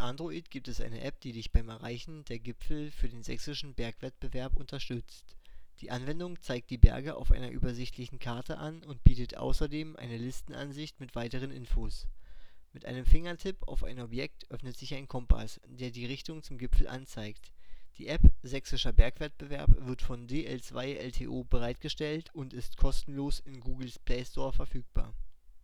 Android gibt es eine App, die dich beim Erreichen der Gipfel für den Sächsischen Bergwettbewerb unterstützt. Die Anwendung zeigt die Berge auf einer übersichtlichen Karte an und bietet außerdem eine Listenansicht mit weiteren Infos. Mit einem Fingertipp auf ein Objekt öffnet sich ein Kompass, der die Richtung zum Gipfel anzeigt. Die App Sächsischer Bergwettbewerb wird von DL2 LTO bereitgestellt und ist kostenlos in Googles Play Store verfügbar